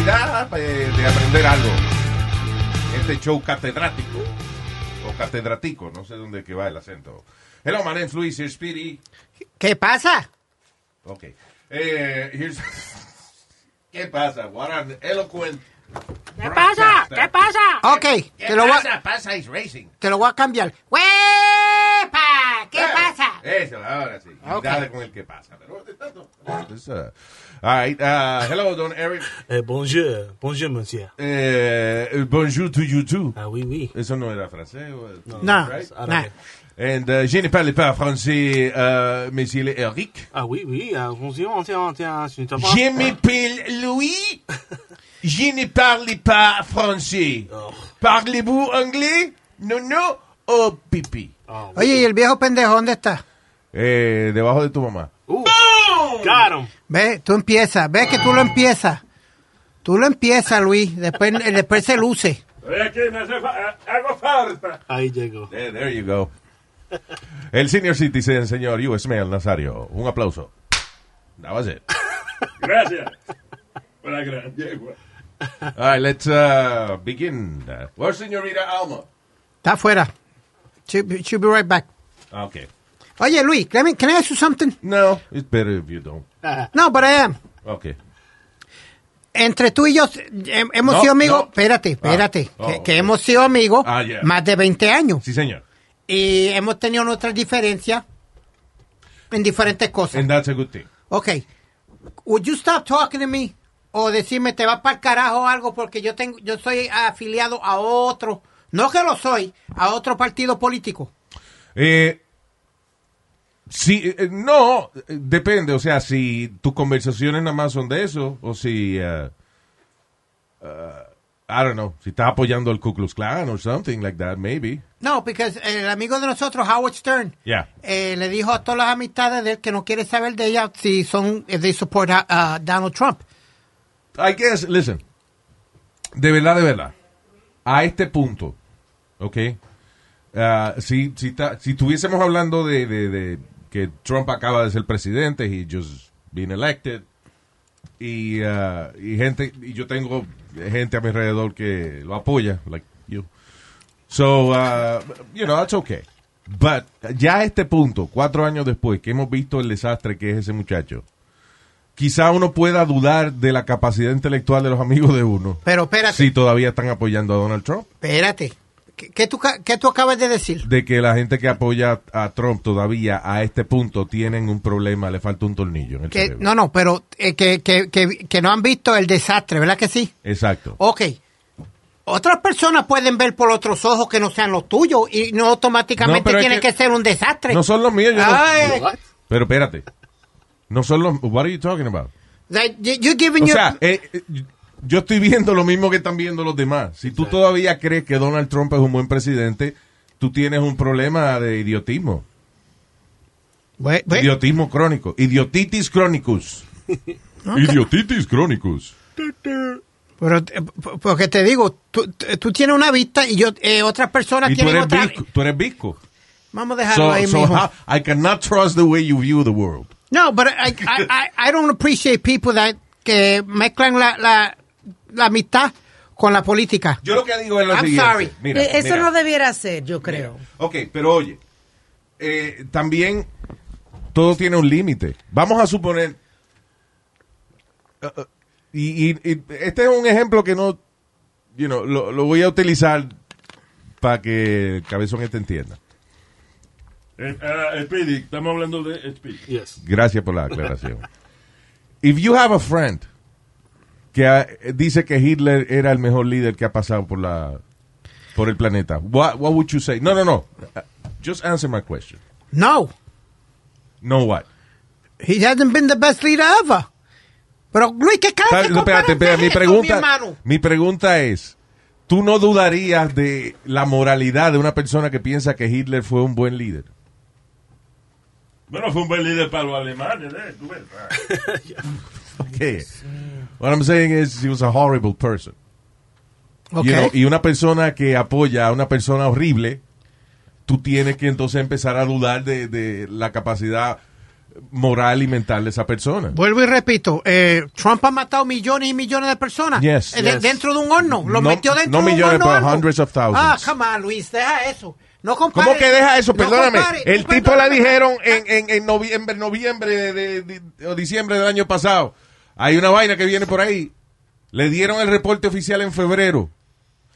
Oportunidad eh, de aprender algo. Este show catedrático. O catedrático, no sé dónde que va el acento. Hello, my name's Luis, here's Speedy. ¿Qué pasa? Ok. Eh, here's... ¿Qué pasa? What an eloquent... ¿Qué pasa? ¿Qué pasa? Ok, ¿Qué te lo, voy, pasa? Pasa is racing. te lo voy a cambiar. ¡Huepa! ¿Qué Eh? Eso, ahora sí. Ok. Dale con el que pasa. Pero uh, all right, uh, hello, Don Eric. Eh, bonjour, bonjour, monsieur. Eh, bonjour to you too. Ah oui, oui. Eso no era francés. o- No, right? no. And uh, je ne parle pas français, uh, mais il est Eric. Ah oui, oui, ah, bonjour, tiens, tiens, je ne sais pas. Je m'appelle Louis. Je ne parle pas français. Oh. Parlez-vous anglais? Non, non. Oh, pipi. Oh, Oye, ¿y el viejo pendejo dónde está? Eh, debajo de tu mamá. Him. Ve, tú empiezas. Ve que tú lo empiezas. Tú lo empiezas, Luis. Después, eh, después se luce. Ahí llegó. There, there you go. El senior citizen, señor U.S. Mail Nazario. Un aplauso. That was it. Gracias. Por la gran yegua. All right, let's uh, begin. Uh, where's Señorita Alma? Está afuera. She'll, she'll be right back. Okay. Oye, Luis, can I, can I ask you something? No, it's better if you don't. No, but I am. Okay. Entre tú y yo eh, hemos No, sido amigos. no. Espérate, espérate. Ah, que, oh, que ok. hemos sido amigos Ah, yeah. más de 20 años. Sí, señor. Y hemos tenido nuestras diferencias en diferentes cosas. And that's a good thing. Ok. Would you stop talking to me? O decirme te vas para el carajo o algo porque yo tengo, yo soy afiliado a otro, no que lo soy, a otro partido político. Eh, sí, eh, no, eh, depende. O sea, si tus conversaciones nada más son de eso, o si, uh, uh, I don't know, si estás apoyando al Ku Klux Klan or something like that, maybe. No, porque el amigo de nosotros, Howard Stern, Yeah. eh, le dijo a todas las amistades de él que no quiere saber de ella si son, if they support a, a Donald Trump. I guess, listen, de verdad, de verdad, a este punto, ¿ok? Ah, si, si, ta- si estuviésemos hablando de, de- de que Trump acaba de ser presidente, he just been elected, y, ah, y gente, y yo tengo gente a mi alrededor que lo apoya, like you. So, uh, you know, that's okay. But, ya a este punto, cuatro años después, que hemos visto el desastre que es ese muchacho, quizá uno pueda dudar de la capacidad intelectual de los amigos de uno. Pero espérate, Si todavía están apoyando a Donald Trump. espérate. ¿Qué, qué tú, qué tú acabas de decir? De que la gente que apoya a Trump todavía a este punto tienen un problema, le falta un tornillo en el Que, cerebro. no, no, pero eh, que, que, que, que no han visto el desastre, ¿verdad que sí? Exacto. Ok. Otras personas pueden ver por otros ojos que no sean los tuyos y no automáticamente No, tiene que- que, ser un desastre. No son los míos, yo no- Ay, Pero espérate. No son los... What are you talking about? that you- you're giving O your- sea, eh, eh, yo estoy viendo lo mismo que están viendo los demás. Si tú todavía crees que Donald Trump es un buen presidente, tú tienes un problema de idiotismo. Idiotismo crónico. Idiotitis chronicus. Idiotitis chronicus. pero, eh, porque te digo, tú, tú tienes una vista y yo eh, otras personas Y tú tienen eres, otra. tú eres visco. Vamos a dejarlo So, ahí, so mijo. how- I cannot trust the way you view the world. No, but I, I, I, I don't appreciate people that que mezclan la, la, la amistad con la política. Yo lo que digo es lo I'm siguiente. sorry. Mira, Eh, Eso mira. no debiera ser, yo creo. Ok, pero oye, eh, también todo tiene un límite. Vamos a suponer, uh, uh, y, y- y este es un ejemplo que no, you know, lo, lo voy a utilizar para que el cabezón este entienda. Speedy, estamos hablando de Speedy. Yes. Gracias por la aclaración. If you have a friend que ah, dice que Hitler era el mejor líder que ha pasado por la por el planeta, what, what would you say? No, no, no. Uh, Just answer my question. No, No what? he hasn't been the best leader ever. Pero Luis, ¿qué de no, espérate, espérate, mi mi pregunta, hermano? mi pregunta es, ¿tú no dudarías de la moralidad de una persona que piensa que Hitler fue un buen líder? Bueno, fue un buen líder para los alemanes, ¿eh? Tú ves. Ah. Okay. What I'm saying is he was a horrible person. Ok. You know, y una persona que apoya a una persona horrible, tú tienes que entonces empezar a dudar de, de la capacidad moral y mental de esa persona. Vuelvo y repito, eh, Trump ha matado millones y millones de personas Yes. eh, Yes. dentro de un horno. Lo No- metió dentro no de un millones, horno. pero horno. hundreds of thousands. Ah, come on, Luis, deja eso. No compare, ¿Cómo que deja eso? no Perdóname. compare, el tipo perdóname. dijeron en, en, en noviembre, noviembre de, de- de- o diciembre del año pasado. Hay una vaina que viene por ahí. Le dieron el reporte oficial en febrero.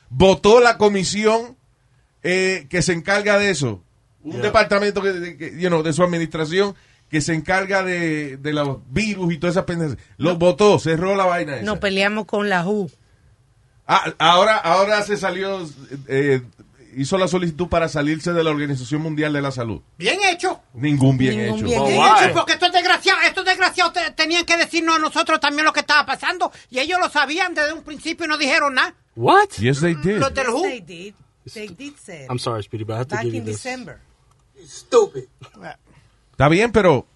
Votó la comisión eh, que se encarga de eso. Un departamento que, de- que, you know, de su administración que se encarga de, de los virus y todas esas pendejas. Lo votó, cerró la vaina esa. Nos peleamos con la WHO. Ah, ahora, ahora se salió, eh, hizo la solicitud para salirse de la Organización Mundial de la Salud. Bien hecho. Ningún bien Ningún hecho. bien Oh, Bien hecho, porque estos desgraciados, estos desgraciados te- tenían que decirnos a nosotros también lo que estaba pasando. Y ellos lo sabían desde un principio y no dijeron nada. What? Yes, they did. Los del they did. They did say. I'm sorry, Speedy, but I have to Back give you in this. December. Está bien, pero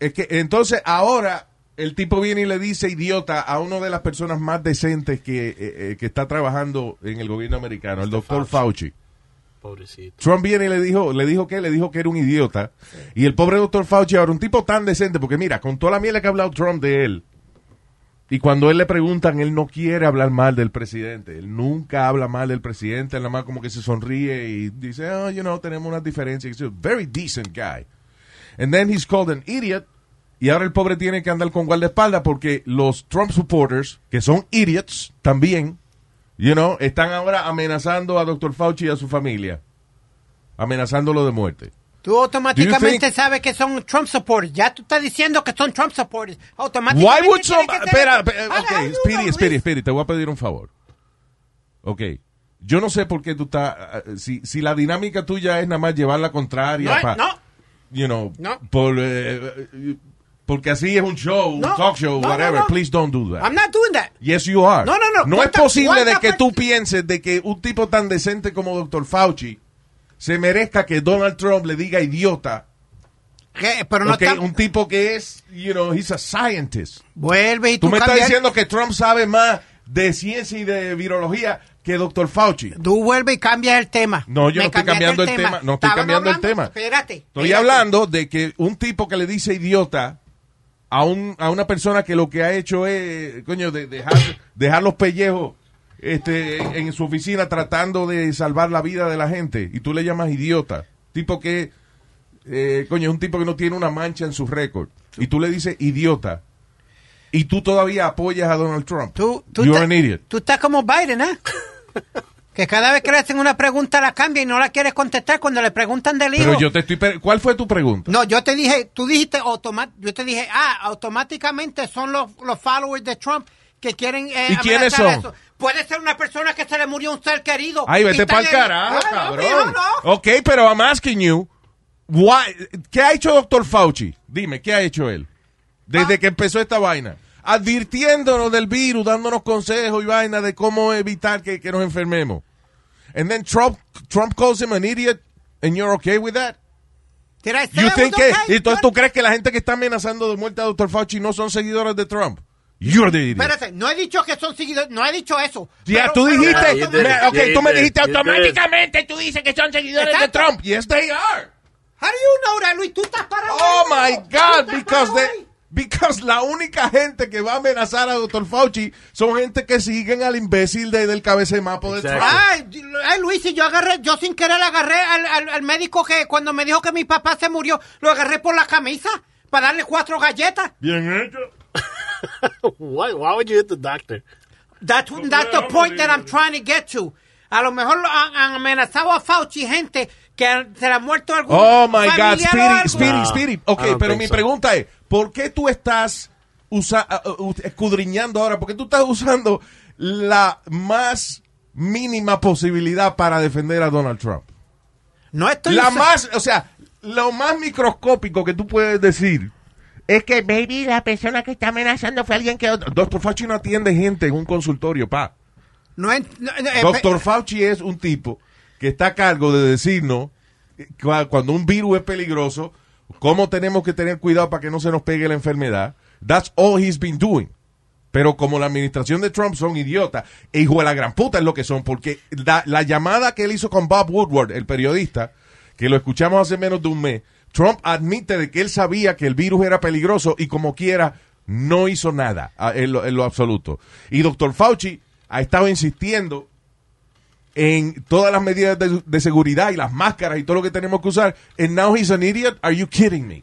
es que entonces ahora el tipo viene y le dice idiota a una de las personas más decentes que, eh, eh, que está trabajando en el gobierno americano, el doctor Fauci. Pobrecito. Trump viene y le dijo, le dijo que le dijo que era un idiota. Y el pobre doctor Fauci ahora, un tipo tan decente, porque mira, con toda la miel que ha hablado Trump de él, y cuando él le preguntan, él no quiere hablar mal del presidente. Él nunca habla mal del presidente, él nada más como que se sonríe y dice, oh, you know, tenemos unas diferencias. He's a very decent guy. And then he's called an idiot. Y ahora el pobre tiene que andar con guardaespaldas porque los Trump supporters, que son idiots también, you know, están ahora amenazando a Dr. Fauci y a su familia. Amenazándolo de muerte. Tú automáticamente sabes que son Trump supporters. Ya tú estás diciendo que son Trump supporters. Automáticamente. Why would some... Espera, espera, ok, Speedy? Speedy, Speedy, te voy a pedir un favor. Ok, yo no sé por qué tú estás... uh, Si, si la dinámica tuya es nada más llevar la contraria No, pa- no. you know, No. por, eh, eh, porque así es un show, un talk show, No, whatever. no. Please don't do that. I'm not doing that. Yes, you are. No, no, no. No es ¿Cuánta- posible de que tú pienses de que un tipo tan decente como Dr. Fauci se merezca que Donald Trump le diga idiota. ¿Qué? Pero no Ok, está... Un tipo que es, you know, he's a scientist. Vuelve y Tú tú, me estás diciendo que Trump sabe más de ciencia y de virología que Dr. Fauci. Tú vuelves y cambias el tema. No, yo Me no estoy cambiando el tema. No estoy Estábamos cambiando el tema. Espérate. Estoy espérate. hablando de que un tipo que le dice idiota a, un, a una persona que lo que ha hecho es, coño, de, dejar, dejar los pellejos este, en, su oficina tratando de salvar la vida de la gente y tú le llamas idiota. Tipo que, eh, coño, es un tipo que no tiene una mancha en su récord y tú le dices idiota y tú todavía apoyas a Donald Trump. Tú, tú, You're estás- an idiot. tú estás como Biden, ¿eh? que cada vez que le hacen una pregunta la cambia y no la quieres contestar cuando le preguntan del hijo. Pero yo te estoy... ¿Cuál fue tu pregunta? No, yo te dije, tú dijiste yo te dije, ah, automáticamente son los, los followers de Trump que quieren eh, ¿Y quiénes son? eso. Puede ser una persona que se le murió un ser querido. Ay, vete para el carajo, Ah, no, cabrón. mijo, no. Ok, pero I'm asking you, why, ¿qué ha hecho Dr. Fauci? Dime, ¿qué ha hecho él? Desde Ah. que empezó esta vaina. Advirtiéndonos del virus, dándonos consejos y vaina de cómo evitar que, que nos enfermemos. And then Trump, Trump calls him an idiot, and you're okay with that? Did I say You I think was que, okay? y entonces tú crees que la gente que está amenazando de muerte a Dr. Fauci no son seguidores de Trump? You're the idiot. Espérate, no he dicho que son seguidores, no he dicho eso. Ya, tú dijiste, Yeah, you did. me- ok, Yeah, tú me dijiste automáticamente, tú dices que son seguidores Exacto. de Trump. Yes, they are. How do you know that, Luis? Tú estás parado. Oh my God, because parado the, ahí. Because la única gente que va a amenazar a Dr. Fauci son gente que siguen al imbécil de- del cabeza de mapo de. Trump. Ay, ay, Luis, si yo agarré, yo sin querer agarré al, al- al médico que cuando me dijo que mi papá se murió, lo agarré por la camisa para darle cuatro galletas. Bien hecho. why, why would you hit the doctor? That's, that's the point that I'm trying to get to. A lo mejor lo han, han amenazado a Fauci gente que se le ha muerto algún Oh my God, Speedy. Speedy, Speedy. Ok, pero mi so. pregunta es: ¿por qué tú estás usa- uh, escudriñando ahora? ¿Por qué tú estás usando la más mínima posibilidad para defender a Donald Trump? No estoy La más, o sea, lo más microscópico que tú puedes decir es que maybe la persona que está amenazando fue alguien que... Doctor Fauci no atiende gente en un consultorio, pa. no es- no, no, eh, Doctor Fauci es un tipo que está a cargo de decirnos cua- cuando un virus es peligroso, cómo tenemos que tener cuidado para que no se nos pegue la enfermedad. That's all he's been doing. Pero como la administración de Trump son idiotas, e hijo de la gran puta es lo que son, porque la, la llamada que él hizo con Bob Woodward, el periodista, que lo escuchamos hace menos de un mes, Trump admite de que él sabía que el virus era peligroso y como quiera no hizo nada en lo, en lo absoluto. Y doctor Fauci ha estado insistiendo en todas las medidas de, seguridad y las máscaras y todo lo que tenemos que usar. And now he's an idiot. Are you kidding me?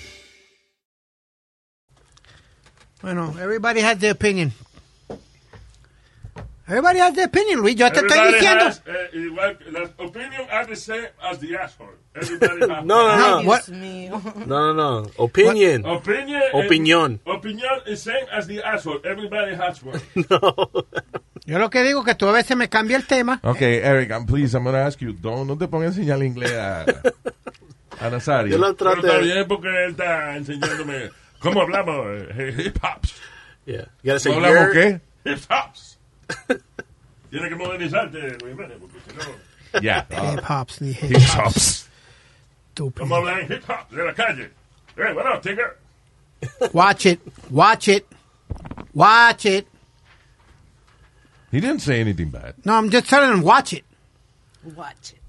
Bueno, everybody has their opinion. Everybody has their opinion, Luis. Yo te estoy Everybody diciendo. has, eh, igual, las opinions are the same as the asshole. Everybody has No, no, no. What-. No, no, no. Opinion. Opinion. Opinión. Opinion is same as the asshole. Everybody has one. Yo lo que digo es que tú a veces me cambia el tema. Okay, Eric, I'm, please, I'm going to ask you, don't, no te pongas a enseñar inglés a, a Nazario. Yo lo Pero está traté. bien porque él está enseñándome cómo hablamos hip hops. Yeah. You gotta say ¿No hablamos you're- qué? Hip hops. Tiene que modernizarte, Luis Jiménez, porque si no, Ya. Hip hops, ni hip Hip hops. stupid. vamos a hablar en hip hop de la calle. Eh, bueno, tigre. Watch it, watch it, watch it. He didn't say anything bad. No, I'm just telling him, watch it. Watch it.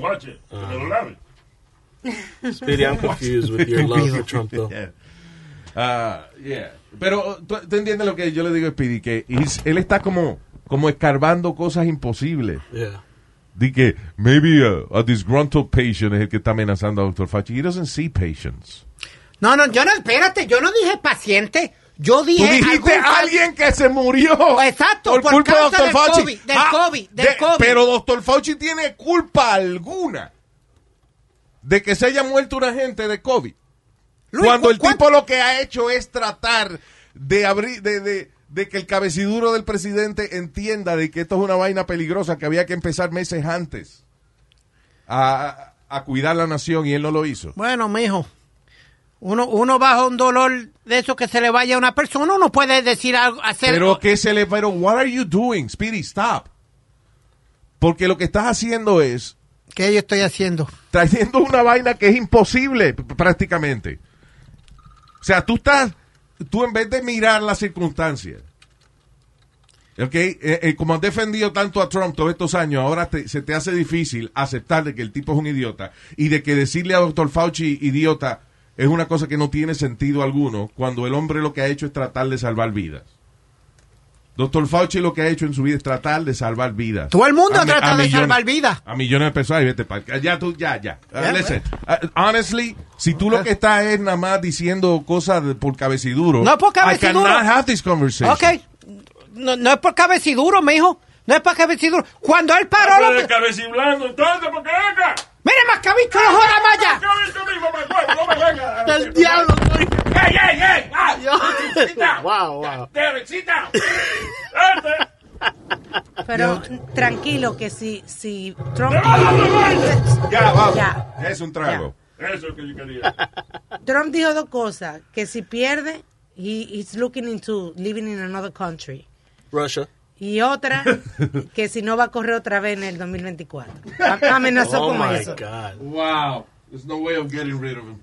Watch it. Que me lo lave. Speedy, I'm confused with your love for Trump, though. Yeah. Ah, yeah. Pero ¿tú, tú entiendes lo que yo le digo a Speedy, que él está como, como escarbando cosas imposibles. Yeah. Di que maybe a, a disgruntled patient es el que está amenazando a Dr. Fauci. He doesn't see patients. No, no, yo no, espérate, yo no dije paciente. Yo Tú dije. dijiste algún- alguien que se murió. Exacto, por culpa de causa del Fauci. COVID, del Ah, COVID, del de- COVID. Pero Dr. Fauci tiene culpa alguna de que se haya muerto una gente de COVID. Luis, Cuando ¿cu- el cuánto- tipo lo que ha hecho es tratar de abrir, de, de, de que el cabeciduro del presidente entienda de que esto es una vaina peligrosa, que había que empezar meses antes a, a cuidar la nación y él no lo hizo. Bueno, mijo. Uno, uno bajo un dolor de eso que se le vaya a una persona, uno puede decir algo, hacer. Pero que se le, pero what are you doing, Speedy? Stop. Porque lo que estás haciendo es ¿Qué yo estoy haciendo? trayendo una vaina que es imposible prácticamente. O sea, tú estás, tú en vez de mirar las circunstancias, ¿ok? Eh, eh, como has defendido tanto a Trump todos estos años, ahora se te hace difícil aceptar de que el tipo es un idiota y de que decirle a doctor Fauci idiota es una cosa que no tiene sentido alguno cuando el hombre lo que ha hecho es tratar de salvar vidas. Doctor Fauci lo que ha hecho en su vida es tratar de salvar vidas. Todo el mundo A mi- trata a de millones- salvar vidas. A millones de personas. Ay, vete pa' Ya tú, ya, ya. Listen, uh, honestly, si tú lo que estás es nada más diciendo cosas de- por cabeciduro. No por cabeciduro. I cannot have this conversation. Ok. No, no es por cabeciduro, mijo. No es por cabeciduro. Cuando él paró Habla de lo... cabeciblando, entonces, porque venga. ¡Mire, Mascabicho, no joda maya! No. El diablo, soy. ¡Ey, ey, ey! Ah, sit down. Wow, wow. Sit down. Pero tranquilo que si, si Trump... Ya, vamos. Ya. Es un trago. Eso es lo que yo quería. Trump dijo dos cosas, que si pierde, he, he's looking into living in another country. Russia. Y otra, que si no va a correr otra vez en el 2024. Am- Amenazó Oh con my eso. God. Wow. There's no way of getting rid of him.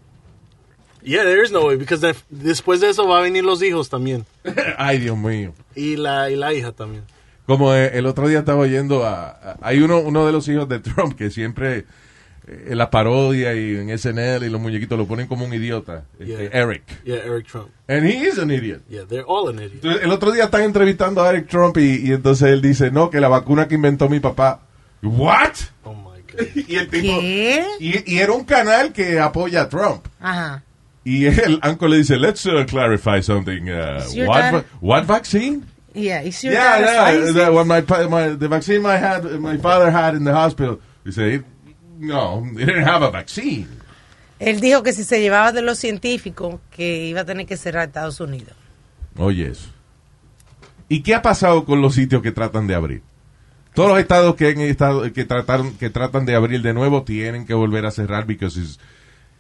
Yeah, there is no way, because then- después de eso va a venir los hijos también. Ay, Dios mío. Y la, y la hija también. Como eh, el otro día estaba oyendo a, a- hay uno uno de los hijos de Trump que siempre eh, en la parodia y en SNL y los muñequitos lo ponen como un idiota, este, Yeah. Eric. Yeah, Eric Trump. And he is an idiot. Yeah, they're all an idiot. Entonces, el otro día están entrevistando a Eric Trump y, y entonces él dice, no, que la vacuna que inventó mi papá. ¿What? Oh my God. Y el tipo... ¿Qué? Y, y era un canal que apoya a Trump. Ajá. Y el uncle le dice, let's uh, clarify something. Uh, what, va- what vaccine? Yeah, is your Yeah, yeah. The, when my, my the vaccine my had my father had in the hospital, he said, no, he didn't have a vaccine. Él dijo que si se llevaba de los científicos, que iba a tener que cerrar Estados Unidos. Oye eso. ¿Y qué ha pasado con los sitios que tratan de abrir? Todos los estados que han estado que trataron que tratan de abrir de nuevo tienen que volver a cerrar porque is-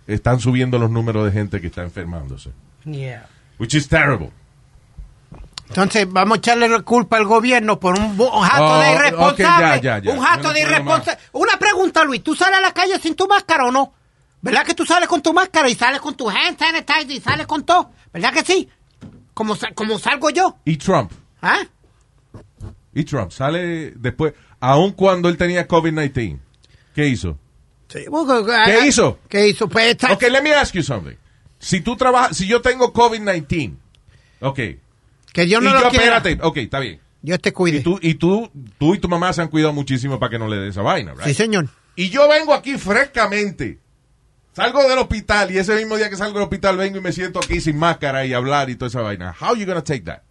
están subiendo los números de gente que está enfermándose, Yeah. which is terrible. Entonces, vamos a echarle la culpa al gobierno por un, un jato Oh, de irresponsable. ya, ya, ya. Un jato no de irresponsable. Una pregunta, Luis. ¿Tú sales a la calle sin tu máscara o no? ¿Verdad que tú sales con tu máscara y sales con tu hand sanitizer y sales con todo? ¿Verdad que sí? Como, como salgo yo. Y Trump, ¿Ah? y Trump sale después, aun cuando él tenía COVID-19, ¿qué hizo? Sí, porque- ah, ¿Qué hizo? ¿Qué hizo? Pues Ok, let me ask you something. Si tú trabajas, si yo tengo COVID-19, ok, que yo no y lo yo, espérate, ok, está bien. Dios te cuide. Y tú, y tú, tú y tu mamá se han cuidado muchísimo para que no le dé esa vaina, right? Sí, señor. Y yo vengo aquí frescamente. Salgo del hospital y ese mismo día que salgo del hospital vengo y me siento aquí sin máscara y hablar y toda esa vaina. How you gonna take that?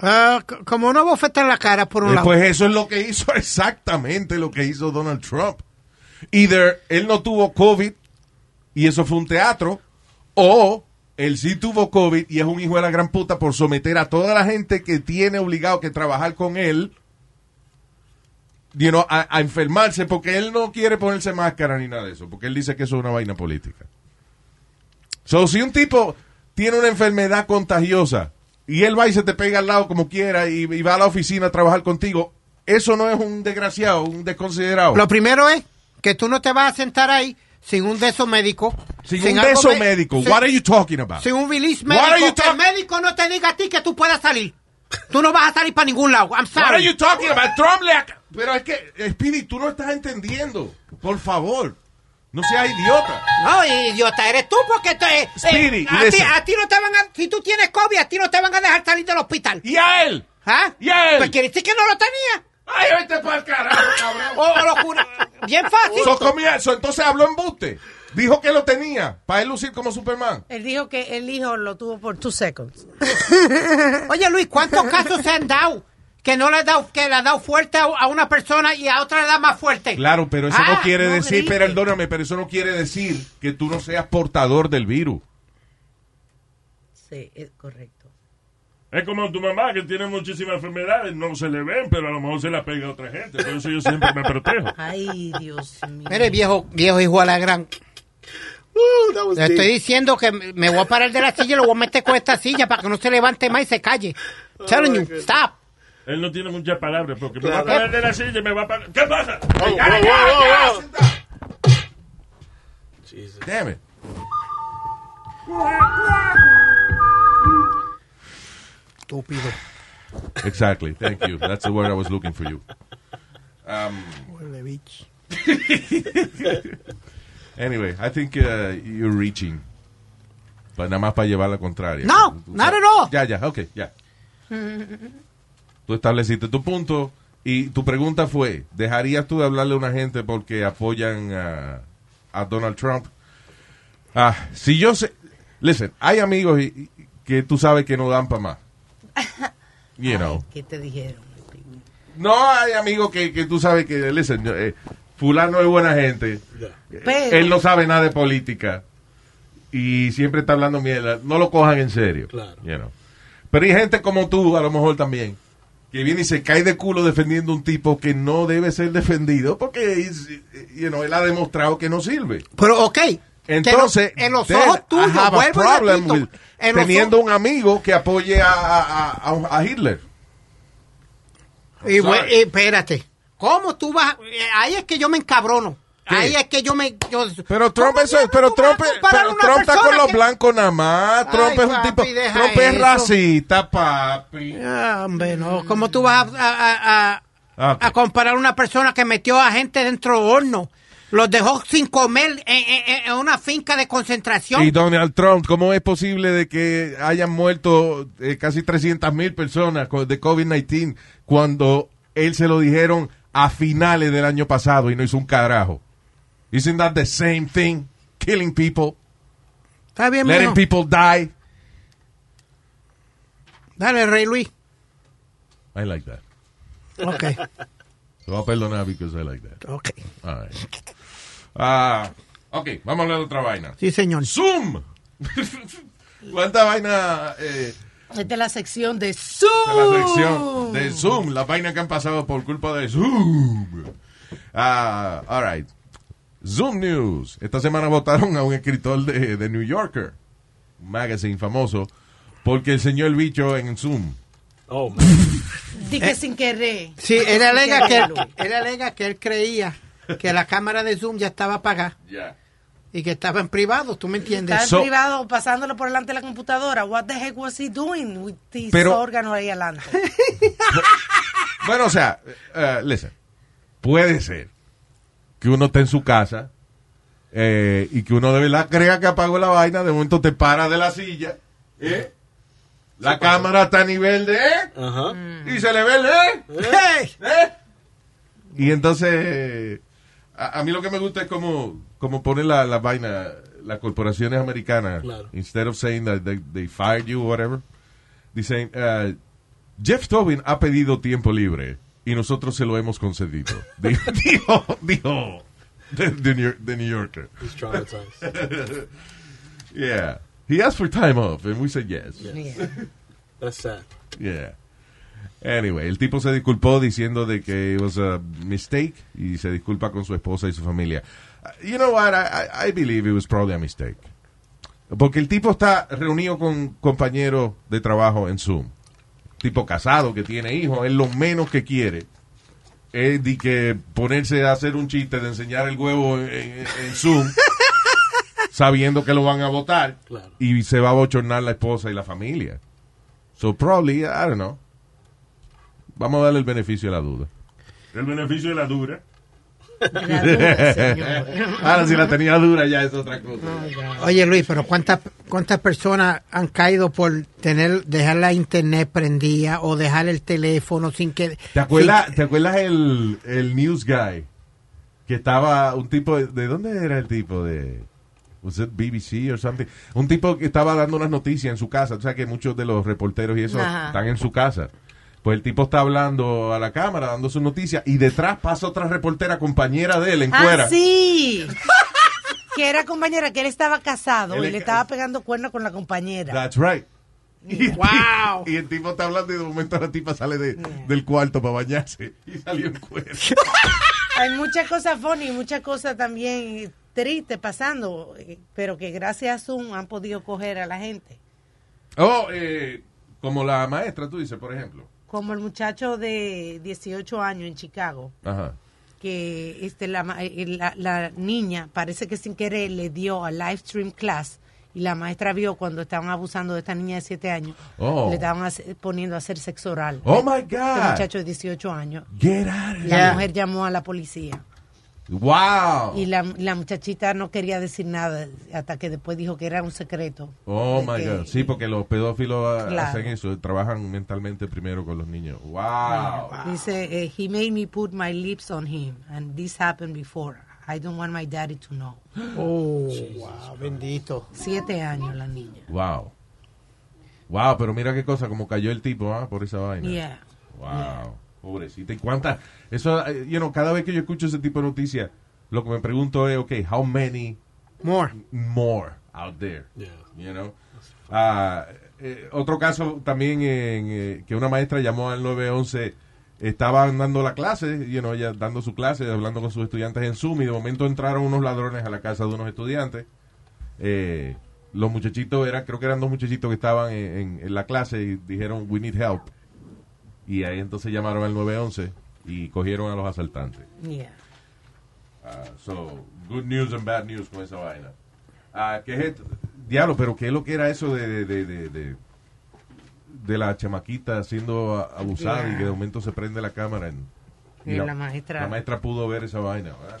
C- como una bofeta en la cara por un Eh, lado. Pues eso es lo que hizo exactamente lo que hizo Donald Trump. Either él no tuvo COVID y eso fue un teatro, o él sí tuvo COVID y es un hijo de la gran puta por someter a toda la gente que tiene obligado que trabajar con él you know, a, enfermarse porque él no quiere ponerse máscara ni nada de eso, porque él dice que eso es una vaina política. So, si un tipo tiene una enfermedad contagiosa y él va y se te pega al lado como quiera y va a la oficina a trabajar contigo, eso no es un desgraciado, un desconsiderado. Lo primero es que tú no te vas a sentar ahí sin un beso médico. sin, un beso médico. sin- What are you talking about? Sin un release What are you médico. Que el médico no te diga a ti que tú puedas salir. Tú no vas a salir para ningún lado. I'm What are sorry. you talking about? Trump le Pero es que, Speedy, tú no estás entendiendo. Por favor, no seas idiota. No, idiota, eres tú porque te, eh, Speedy, a, ti, a ti no te van a, si tú tienes COVID, a ti no te van a dejar salir del hospital. ¿Y a él? ¿Ah? ¿Y a él? Pues quiere decir que no lo tenía. Ay, vete para el carajo, cabrón. O, o lo. Bien fácil. So, comía eso, entonces habló en buste. Dijo que lo tenía, para él lucir como Superman. Él dijo que el hijo lo tuvo por two seconds. Oye, Luis, ¿cuántos casos se han dado? Que no le ha dado, que le ha dado fuerte a, una persona y a otra le da más fuerte. Claro, pero eso Ah, no quiere no decir, perdóname, pero eso no quiere decir que tú no seas portador del virus. Sí, es correcto. Es como tu mamá que tiene muchísimas enfermedades, no se le ven, pero a lo mejor se la pega a otra gente. Por eso yo siempre me protejo. Ay, Dios mío. Mire, viejo, viejo hijo a la gran. Was Le estoy diciendo que me me voy a parar de la silla y lo voy a meter con esta silla para que no se levante más y se calle. Telling you, stop. Él no tiene muchas palabras porque me Claro. va a parar de la silla y me va a parar. ¿Qué pasa? Oh, Ya, whoa, ya, ya. Jesus. Damn it. Estúpido. Exactly. Thank you. That's the word I was looking for you. Um, anyway, I think uh, you're reaching. Pues nada más para llevar la contraria. No, Tú- not at all. Ya, ya, ok, ya. Tú estableciste tu punto y tu pregunta fue, ¿dejarías tú de hablarle a una gente porque apoyan a, a Donald Trump? Ah, si yo sé... Listen, hay amigos y- y- que tú sabes que no dan para más. You know. ¿Qué te dijeron? No hay amigos que, que tú sabes que, listen, eh, fulano es buena gente. Pero, Él no sabe nada de política y siempre está hablando mierda. No lo cojan en serio. Claro. you know. Pero hay gente como tú, a lo mejor también, que viene y se cae de culo defendiendo un tipo que no debe ser defendido porque you know, él ha demostrado que no sirve. Pero, ok. Entonces, en los then ojos tuyos, vuelvo en teniendo un amigo que apoye a, a- a- a Hitler. Y, y espérate. ¿Cómo tú vas? eh, Ahí es que yo me encabrono. ¿Qué? Ahí es que yo me. yo- Pero Trump, ¿Cómo eso, diablos pero Trump, pero Trump está con los que- blancos nada más. Trump Ay, es un papi, tipo. Trump es racista, papi. Ah, hombre, no. ¿Cómo tú vas a, a- a- Ah, a comparar una persona que metió a gente dentro del horno? Los dejó sin comer en, en- en una finca de concentración. Y Donald Trump, ¿cómo es posible de que hayan muerto eh, casi 300 mil personas de COVID-19 cuando él se lo dijeron a finales del año pasado y no hizo un carajo? Isn't that the same thing? Killing people, Está bien, letting mijo. people die. Dale, Rey Luis. I like that. Ok, Te voy a perdonar because I like that. ok. All right. Ah, ok, vamos a hablar de otra vaina. Sí, señor. Zoom. ¿Cuánta vaina eh, Esta es la sección de de Zoom. la sección de Zoom? Las vainas que han pasado por culpa de Zoom. Ah, all right. Zoom News. Esta semana votaron a un escritor de, de New Yorker, un magazine famoso, porque enseñó el bicho en Zoom. Oh, man. Di que sin querer. Sí, él alega, que, él alega que él creía que la cámara de Zoom ya estaba apagada Ya. y que estaba en privado, ¿tú me Está entiendes? en So- privado pasándolo por delante de la computadora. What the heck was he doing with these Pero- órganos ahí adelante? Bueno, o sea, eh, listen, puede ser que uno esté en su casa eh, y que uno de verdad crea que apagó la vaina, de momento te para de la silla, ¿eh? la cámara está a nivel de ¿eh? Y se le ve el ¿eh? ¿eh? Y entonces, eh, a, a mí lo que me gusta es como, como ponen la, la vaina, las corporaciones americanas, Claro. instead of saying that they, they fired you or whatever, dicen, uh, Jeff Tobin ha pedido tiempo libre y nosotros se lo hemos concedido. Dijo, dijo, dijo the, the New, the New Yorker. He's traumatized. Yeah. He asked for time off and we said yes. Yeah. That's sad. Yeah. Anyway, el tipo se disculpó diciendo de que it was a mistake y se disculpa con su esposa y su familia. Uh, You know what? I, I, I believe it was probably a mistake. Porque el tipo está reunido con compañeros de trabajo en Zoom. Tipo casado que tiene hijos, es lo menos que quiere. Es de que ponerse a hacer un chiste de enseñar el huevo en, en- en Zoom, sabiendo que lo van a votar, Claro. y se va a bochornar la esposa y la familia. So probably, I don't know. Vamos a darle el beneficio de la duda. El beneficio de la dura. La. Ahora si la tenía dura ya es otra cosa. Oye Luis, pero ¿cuántas cuántas personas han caído por tener dejar la internet prendida o dejar el teléfono sin que ¿Te acuerdas, sin- ¿te acuerdas el, el news guy? Que estaba un tipo, de, ¿de dónde era el tipo? De, was it BBC or something? Un tipo que estaba dando unas noticias en su casa. O sea que muchos de los reporteros y eso Ajá. están en su casa. Pues el tipo está hablando a la cámara, dando su noticia, y detrás pasa otra reportera compañera de él en cuera. Ah, sí. que era compañera, que él estaba casado Él y es- le estaba pegando cuernos con la compañera. That's right. Y el, Wow. tipo, y el tipo está hablando y de momento la tipa sale de- del cuarto para bañarse y salió en cuero. Hay muchas cosas funny, muchas cosas también tristes pasando, eh, pero que gracias a Zoom han podido coger a la gente. Oh, eh, como la maestra, tú dices, por ejemplo. Como el muchacho de 18 años en Chicago, Ajá. que este, la, eh, la, la niña parece que sin querer le dio a live stream class y la maestra vio cuando estaban abusando de esta niña de 7 años, Oh. le estaban poniendo a hacer sexo oral. Oh, my Este God. muchacho de 18 años. Get out of La mujer llamó a la policía Wow. y la, la muchachita no quería decir nada hasta que después dijo que era un secreto. Oh, my que- God. Sí, porque los pedófilos ah, Claro. hacen eso, trabajan mentalmente primero con los niños. Wow. Dice, eh, he made me put my lips on him and this happened before. I don't want my daddy to know. Oh, wow, bendito. Siete años la niña. Wow. Wow, pero mira qué cosa, como cayó el tipo, ¿ah? Por esa vaina. Yeah. Wow. Pobrecita. ¿Y cuántas? Eso, eh, you know, cada vez que yo escucho ese tipo de noticias, lo que me pregunto es, okay, how many More. more out there? Yeah. You know? Ah, eh, otro caso también en, eh, que una maestra llamó al 911, estaban dando la clase, you know, ella dando su clase, hablando con sus estudiantes en Zoom y de momento entraron unos ladrones a la casa de unos estudiantes. Eh, los muchachitos eran, creo que eran dos muchachitos que estaban en, en- en la clase y dijeron, we need help. Y ahí entonces llamaron al 911 y cogieron a los asaltantes. Yeah. Ah, so, good news and bad news con esa vaina. Ah, ¿qué es esto? Diablo, pero ¿qué es lo que era eso de, de, de, de, de- la chamaquita siendo abusada Yeah. y que de momento se prende la cámara? En, Y la maestra- La maestra pudo ver esa vaina. ¿verdad?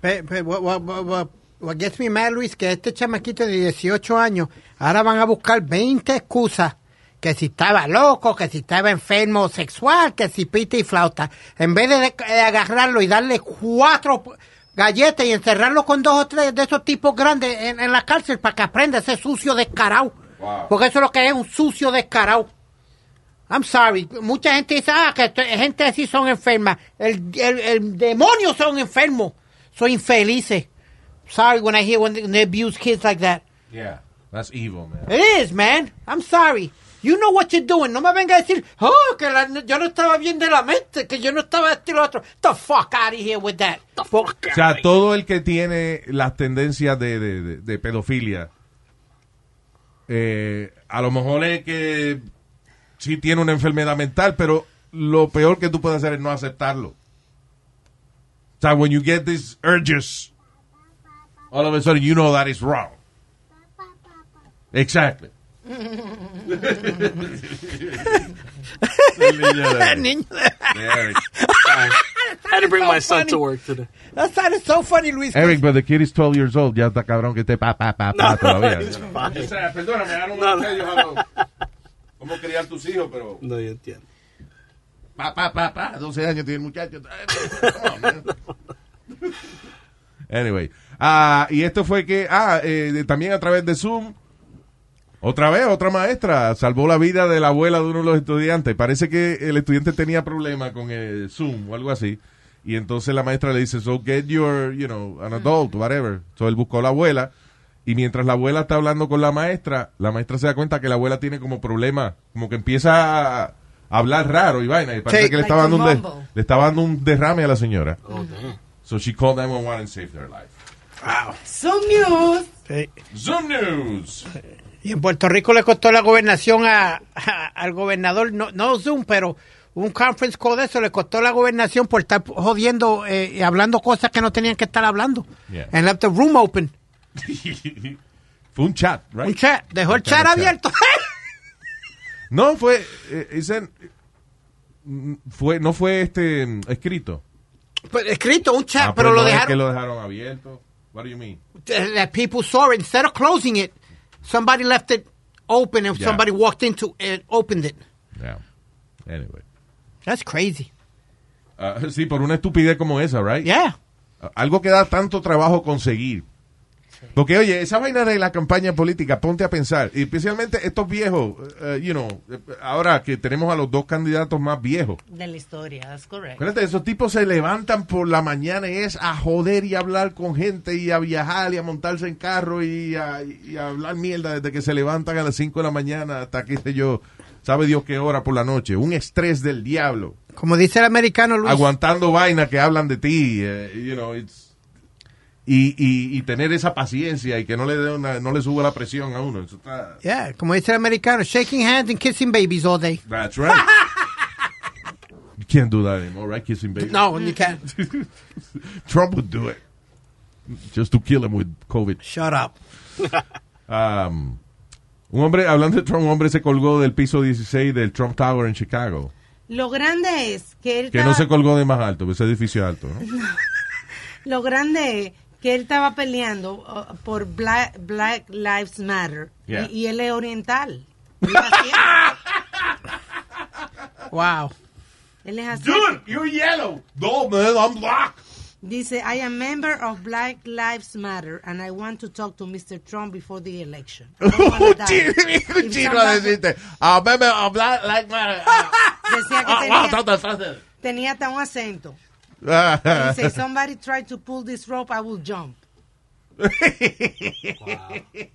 Pe- pe- what, what- what- gets me mad, Luis, que este chamaquito de 18 años, ahora van a buscar 20 excusas. Que si estaba loco, que si estaba enfermo sexual, que si pita y flauta. En vez de, de agarrarlo y darle cuatro galletas y encerrarlo con dos o tres de esos tipos grandes en, en la cárcel para que aprenda ese sucio descarado. Wow. Porque eso es lo que es un sucio descarado. I'm sorry. Mucha gente dice, ah, que gente así son enfermas. El, el, el demonio son enfermos. Son infelices. Sorry when I hear when they, when they abuse kids like that. Yeah, that's evil, man. It is, man. I'm sorry. You know what you're doing. No me venga a decir, oh, que la- yo no estaba bien de la mente, que yo no estaba esto y lo otro. The fuck out of here with that. The fuck O sea, todo el que tiene las tendencias de, de- de- de pedofilia, eh, a lo mejor es que sí tiene una enfermedad mental, pero lo peor que tú puedes hacer es no aceptarlo. O sea, when you get these urges, all of a sudden you know that is wrong. Exactly. El niño de- El niño de- de Eric. I had to bring so my son funny. to work today. That sounded so funny, Luis. Eric, but the kid is 12 years old. Ya está cabrón que esté pa, pa, pa, pa todavía. it's fine. Perdóname, I don't No, want no. to tell you how to- cómo criar tus hijos, pero No, yo entiendo. Pa, pa, pa, pa, 12 años tiene el muchacho. Anyway, ah, y esto fue que, ah, eh, también a través de Zoom, otra vez, otra maestra salvó la vida de la abuela de uno de los estudiantes. Parece que el estudiante tenía problemas con el Zoom o algo así. Y entonces la maestra le dice, so get your, you know, an adult, whatever. So él buscó a la abuela. Y mientras la abuela está hablando con la maestra, la maestra se da cuenta que la abuela tiene como problema, como que empieza a hablar raro y vaina. Y parece Sí. que le Like estaba, dando un de- le estaba dando un derrame a la señora. Oh, damn. So she called 911 and saved her life. Some news. Sí. Zoom News. Y en Puerto Rico le costó la gobernación a, a- al gobernador, no, no Zoom, pero un conference call de eso le costó la gobernación por estar jodiendo eh, y hablando cosas que no tenían que estar hablando. Yeah. And left the room open. Fue un chat, right? Un chat. Dejó el chat abierto. No, fue, eh, dicen, mm, fue, no fue este mm, escrito. Escrito, un chat, Ah, pero pues lo es dejaron. que lo dejaron abierto. What do you mean? That people saw it. Instead of closing it, somebody left it open and Yeah. somebody walked into it, opened it. Yeah. Anyway. That's crazy. Ah, sí, por una estupidez como esa, right? Yeah. Algo que da tanto trabajo conseguir. Porque, oye, esa vaina de la campaña política, ponte a pensar, y especialmente estos viejos, eh, you know, ahora que tenemos a los dos candidatos más viejos. De la historia, that's correct. Acuérdate, esos tipos se levantan por la mañana y es a joder y a hablar con gente y a viajar y a montarse en carro y a, y a hablar mierda desde que se levantan a las 5 de la mañana hasta qué sé yo, sabe Dios qué hora por la noche. Un estrés del diablo. Como dice el americano Luis. Aguantando vaina que hablan de ti. eh, you know, it's- y, y, y tener esa paciencia y que no le dé una, no le suba la presión a uno. Eso está, Yeah, como dice el americano, shaking hands and kissing babies all day. that's right. you can't do that anymore, right? Kissing baby. No, you can't. Trump would do it. Just to kill him with COVID. Shut up. Um, un hombre, hablando de Trump, un hombre se colgó del piso 16 del Trump Tower en Chicago. Lo grande es que él Que estaba, no se colgó de más alto, ese edificio alto, ¿no? lo grande es que él estaba peleando uh, por Black, Black Lives Matter Yeah. y, y él es oriental. Wow. Él es asiático. you're yellow. No, man, I'm black. Dice, I am member of Black Lives Matter and I want to talk to Mr. Trump before the election. Un chino, decirte, a mí me habla like my... Decía que Ah, tenía, tenía hasta un acento. Ah. Dice, somebody try to pull this rope, I will jump.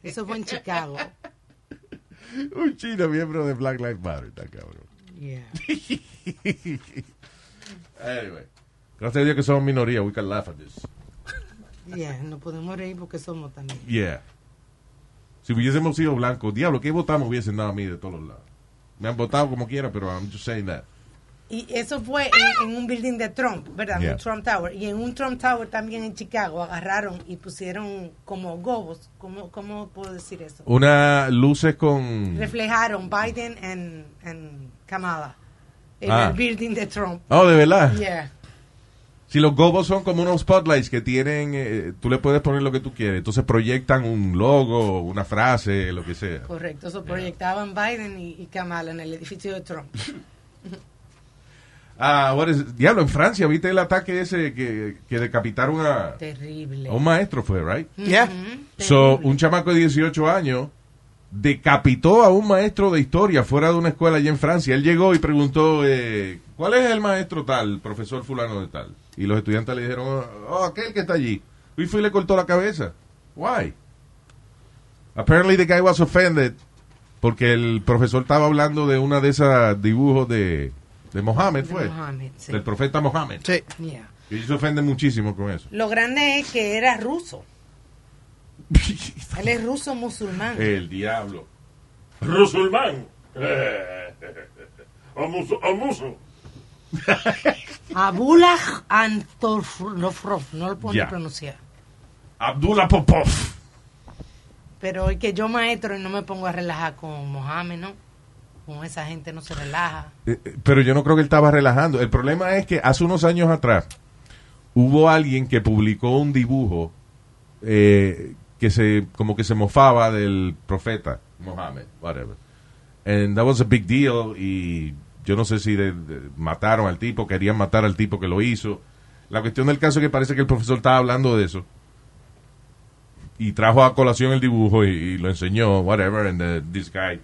Eso fue en Chicago. Un chino miembro de Black Lives Matter, está cabrón. Yeah. Anyway. Gracias a Dios que somos minoría, we can laugh at this. Yeah, no podemos reír porque somos también. Yeah. Si hubiésemos sido blancos, diablo, ¿qué votamos hubiesen dado a mí de todos los lados? Me han votado como quiera, pero I'm just saying that. Y eso fue en, en un building de Trump, ¿verdad? Yeah. Un Trump Tower. Y en un Trump Tower también en Chicago agarraron y pusieron como gobos. ¿Cómo, cómo puedo decir eso? Una luces con... Reflejaron Biden and, and Kamala en Ah. el building de Trump. Oh, de verdad. Yeah. Si los gobos son como unos spotlights que tienen, eh, tú le puedes poner lo que tú quieres. Entonces proyectan un logo, una frase, lo que sea. Correcto, eso proyectaban Biden y, y Kamala en el edificio de Trump. Ah, what is- diablo, en Francia, ¿viste el ataque ese que, que decapitaron a, Terrible. a un maestro? Fue, right? Yeah. Ujú, So, un chamaco de 18 años decapitó a un maestro de historia fuera de una escuela allá en Francia. Él llegó y preguntó, eh, ¿cuál es el maestro tal, profesor fulano de tal? Y los estudiantes le dijeron, oh, aquel que está allí. Y fue y le cortó la cabeza. Why? Apparently the guy was offended porque el profesor estaba hablando de una de esas dibujos de, de Mohammed, De fue. Mohammed, sí. Del profeta Mohammed. Sí. Yeah. Y ellos se ofenden muchísimo con eso. Lo grande es que era ruso. Él es ruso musulmán. el diablo. Rusulmán. Eh, O muso. O muso. Abullah Antorfrov, no lo puedo pronunciar. Abdullah Popov. Pero es que yo maestro y no me pongo a relajar con Mohamed, ¿no? Con esa gente no se relaja. Eh, eh, Pero yo no creo que él estaba relajando. El problema es que hace unos años atrás hubo alguien que publicó un dibujo eh, que se como que se mofaba del profeta Mohammed, whatever. And that was a big deal y yo no sé si mataron al tipo, querían matar al tipo que lo hizo. La cuestión del caso es que parece que el profesor estaba hablando de eso y trajo a colación el dibujo y, y lo enseñó, whatever, and the- this guy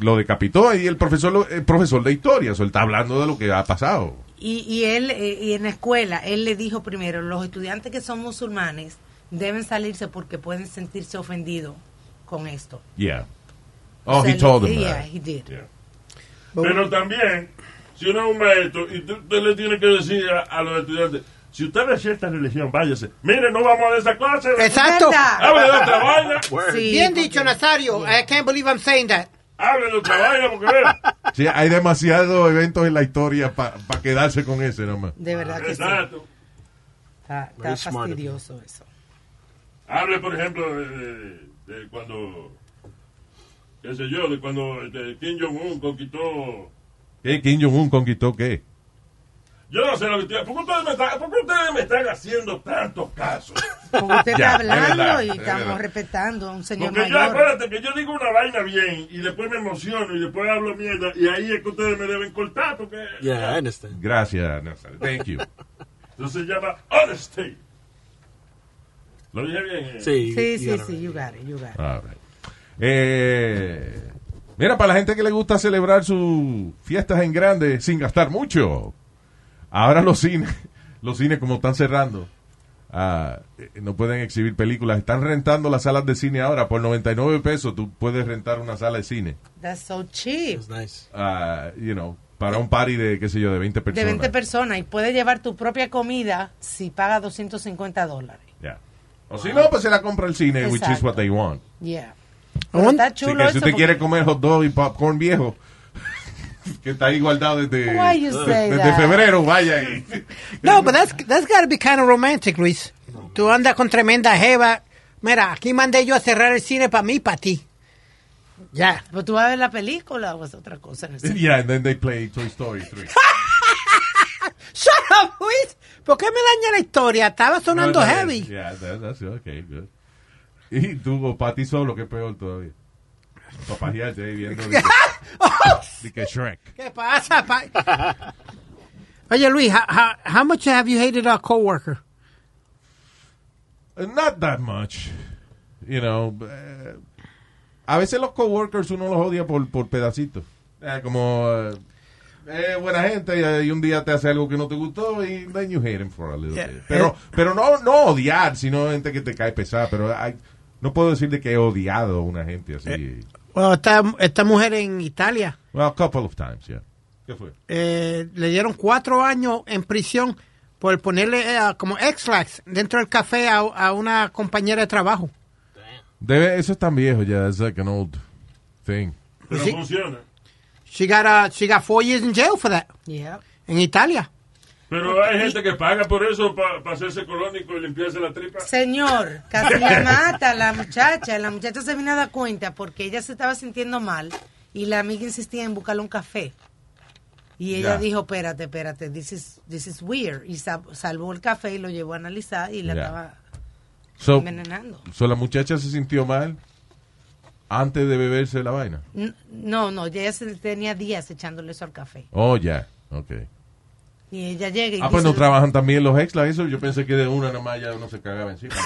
lo decapitó y el profesor lo- el profesor de historia, o sea, él está hablando de lo que ha pasado. Y, y él, eh, y en la escuela, él le dijo primero, los estudiantes que son musulmanes deben salirse porque pueden sentirse ofendidos con esto. Yeah. Oh, O sea, he told them yeah, that. he did. Yeah. Pero también, si uno es un maestro y tú- usted le tiene que decir a, a los estudiantes, si usted es cierta religión, váyase. Mire, no vamos a esa clase. Exacto. Hable de otra vaina. Sí, Bien porque- dicho, Nazario. I can't believe I'm saying that. Hable de otra vaina porque vea. Sí, hay demasiados eventos en la historia para quedarse con ese nomás. De verdad que sí. Exacto. Está, fastidioso eso. Hable, por ejemplo, de, de- de cuando, qué sé yo, de cuando este, Kim Jong-un conquistó... ¿Qué? ¿Kim Jong-un conquistó qué? Yo no sé lo que estoy... ¿Por qué ustedes me están, por qué ustedes me están haciendo tantos casos? Porque usted Ya, está es hablando verdad, y es estamos verdad. respetando a un señor Porque yo, acuérdate que yo digo una vaina bien y después me emociono y después hablo mierda y ahí es que ustedes me deben cortar porque... Yeah, I understand. Gracias. Thank you. Eso se llama honesty. ¿Lo dije bien? eh? Sí, Sí, you sí, sí, right. you got it, you got it. All right. Eh, mira, para la gente que le gusta celebrar sus fiestas en grande sin gastar mucho, ahora los cines, los cines como están cerrando, ah, eh, no pueden exhibir películas. Están rentando las salas de cine ahora por 99 pesos. Tú puedes rentar una sala de cine, That's so cheap. It's nice. ah, you know, para un party de, qué sé yo, de 20 De personas. 20 personas y puedes llevar tu propia comida si pagas 250 dólares. O si no, pues se la compra el cine, which is what they want. Yeah. Pero está Así chulo que si eso usted quiere porque- comer hot dog y popcorn viejo, que está ahí guardado desde, Why you say desde febrero, vaya y... No, but that's, that's gotta be kind of romantic, Luis. Tú andas con tremenda jeva. Mira, aquí mandé yo a cerrar el cine para mí y para ti. Ya. Pero tú vas a ver la película o es otra cosa. cine? Yeah, and then they play Toy Story 3. Shut up, Luis. ¿Por qué me daña la historia? Estaba sonando No, no, heavy. Yeah, that- that's okay, good. Y tú, o para ti solo, que es peor todavía. Papajearte ahí viendo de que, de que Shrek. ¿Qué pasa? pa- Oye, Luis, how, how, how much have you hated a coworker? Uh, Not that much. You know, eh, a veces los coworkers uno los odia por, por pedacitos. Eh, como eh, eh, buena gente y, un día te hace algo que no te gustó y then you hate him for a little Yeah. bit. Pero, pero no, no odiar, sino gente que te cae pesada. Pero hay- no puedo decir de que he odiado a una gente así. Bueno, esta, esta mujer en Italia Well, a couple of times, yeah. ¿Qué fue? eh, le dieron cuatro años en prisión por ponerle eh, como X-Lax dentro del café a, a una compañera de trabajo. Debe, eso es tan viejo ya, it's like an old thing. Pero Sí. funciona. She got, uh, she got four years in jail for that. Yeah. En Italia. Pero hay gente que paga por eso para hacerse colónico y limpiarse la tripa. Señor, casi la mata la muchacha. La muchacha se vino a dar cuenta porque ella se estaba sintiendo mal y la amiga insistía en buscarle un café. Y ella Ya. dijo, espérate, espérate, this is, this is weird. Y sa- salvó el café y lo llevó a analizar y la Ya. estaba So, envenenando. so la muchacha se sintió mal antes de beberse la vaina. No, no, ella se tenía días echándole eso al café. Oh, ya, ok. Y ella llega y Ah, pues no trabajan también los extras, eso. Yo pensé que de una nada más ya uno se cagaba encima.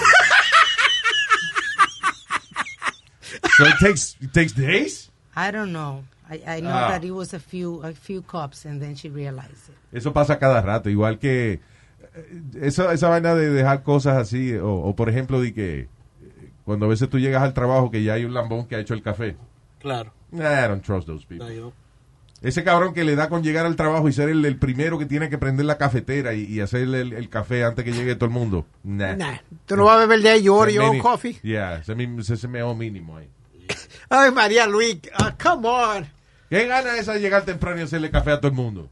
so it takes, it takes days? I don't know. I, I know Ah. that it was a few, a few cups and then she realized it. Eso pasa cada rato, igual que eh, esa, esa vaina de dejar cosas así, o, o por ejemplo, de que eh, cuando a veces tú llegas al trabajo que ya hay un lambón que ha hecho el café. Claro. Nah, I don't trust those people. No, yo- Ese cabrón que le da con llegar al trabajo y ser el, el primero que tiene que prender la cafetera y, y hacer el, el café antes que llegue todo el mundo. Nah. Nah, tú no vas a beber de your, Ese your own mini- coffee. Yeah, ese, mi- ese meo mínimo ahí. Ay, María Luis, ah, come on. ¿Qué gana esa de llegar temprano y hacerle café a todo el mundo?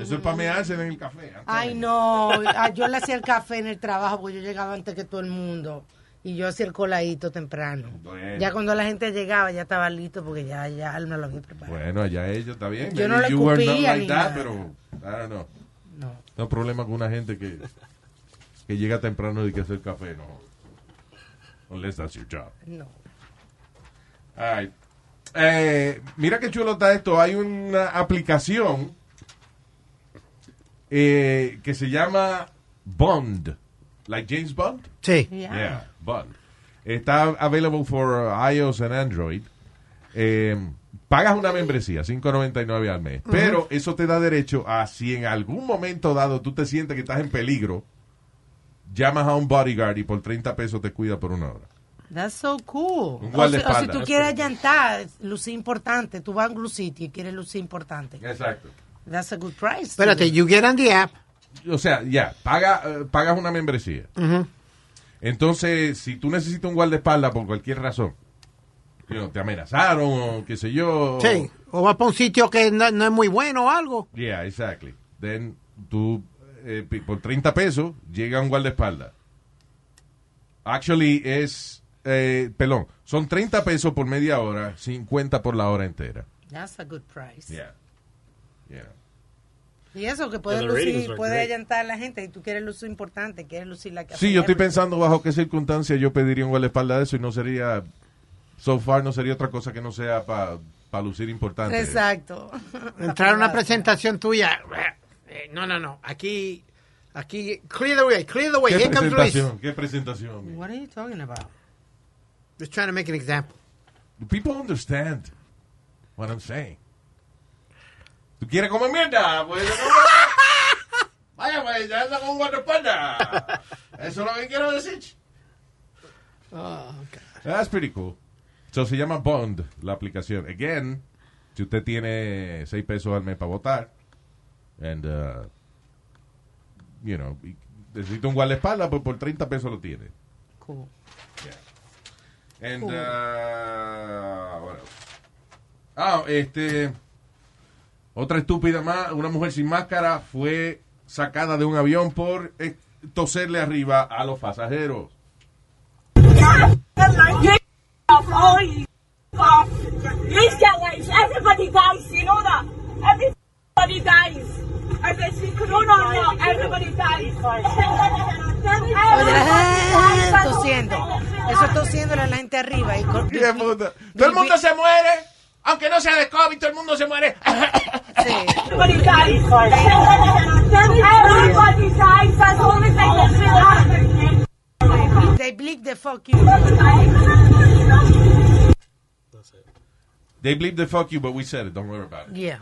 Eso es para mearse en el café. Ay, no. Ah, Yo le hacía el café en el trabajo porque yo llegaba antes que todo el mundo. Y yo hacía el coladito temprano. Bueno. Ya cuando la gente llegaba ya estaba listo porque ya, ya él me lo había preparado. Bueno, allá ellos está bien. Yo Maybe no le you were not escupía like ni that, nada. pero I don't know. No. No hay problema con una gente que, que llega temprano y que hacer café, no. Unless that's your job. No. All right. Eh, mira qué chulo está esto. Hay una aplicación eh, que se llama Bond. Like James Bond. Sí. Yeah. Yeah, Bond. Está available for uh, iOS and Android. Eh, pagas una membresía, 5.99 al mes. Pero eso te da derecho a si en algún momento dado tú te sientes que estás en peligro, llamas a un bodyguard y por 30 pesos te cuida por una hora. That's so cool. Un O si, o si tú quieres llantar, lucir importante, tú vas a un sitio y quieres lucir importante. Exacto. That's a good price. Espérate, you get on the app. O sea, ya, paga, eh, pagas una membresía. Entonces, si tú necesitas un guardaespaldas por cualquier razón, you know, te amenazaron o qué sé yo. Sí. O vas para un sitio que no, no es muy bueno o algo. Yeah, exactly. Then tú, eh, por 30 pesos, llega un guardaespaldas. Actually, es, eh, pelón, son 30 pesos por media hora, 50 por la hora entera. That's a good price. Yeah. Yeah. Y eso que puede lucir, puede allantar a la gente y tú quieres lucir importante, quieres lucir la que Sí, yo estoy pensando bajo qué circunstancias yo pediría un guardaespaldas de eso y no sería, so far no sería otra cosa que no sea para lucir importante. Exacto. Entrar a una presentación tuya. Eh, No, no, no. Aquí, aquí, clear the way, clear the way. ¿Qué Here comes presentación? ¿Qué presentación? What are you talking about? Just trying to make an example. Do people understand what I'm saying? ¿Tú quieres comer mierda? Pues Vaya, pues ya anda con un guardaespaldas. Eso es lo que quiero decir. That's pretty cool. So se llama Bond, la aplicación. Again, si usted tiene 6 pesos al mes para votar, and, uh, you know, necesita un guardaespaldas, pues por 30 pesos lo tiene. Cool. And, uh, what else? Ah, este. Otra estúpida más, una mujer sin máscara fue sacada de un avión por eh, toserle arriba a los pasajeros. Tosiendo. Eso es tosiéndole a la gente arriba. Y con-. Todo el mundo se muere, aunque no sea de COVID, todo el mundo se muere. Everybody dies. Everybody dies. That's the only thing that's really. They bleep the fuck you. They bleep the fuck you, but we said it. Don't worry about it. Yeah.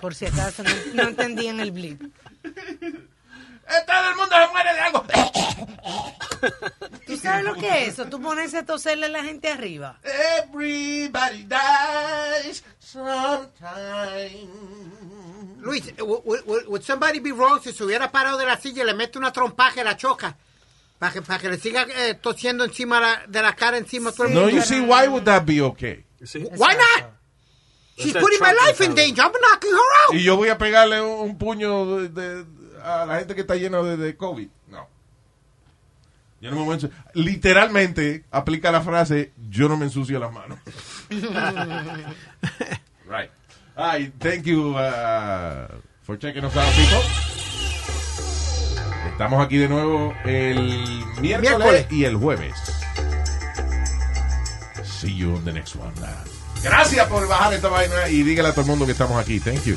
Por si acaso no, no entendían el bleep. Todo el mundo se muere de algo. ¿Tú sabes lo que es eso? Tú pones a toserle a la gente arriba. Everybody dies sometime. Luis, would, would- somebody be wrong si se hubiera parado de la silla y le mete una trompaje y la choca? Para que, para que le siga eh, tosiendo encima la- de la cara encima a todo el No, mundo. you see, why would that be okay? Why not? She's putting my life in danger. I'm knocking her out. Y yo voy a pegarle un, un puño de, de- a la gente que está llena de, de COVID. Yo no me voy a ensu- Literalmente aplica la frase, yo no me ensucio las manos. right. Ay, thank you uh, for checking us out, people. Estamos aquí de nuevo el miércoles, Miércoles. y el jueves. See you on the next one. Gracias por bajar esta vaina y dígale a todo el mundo que estamos aquí. Thank you.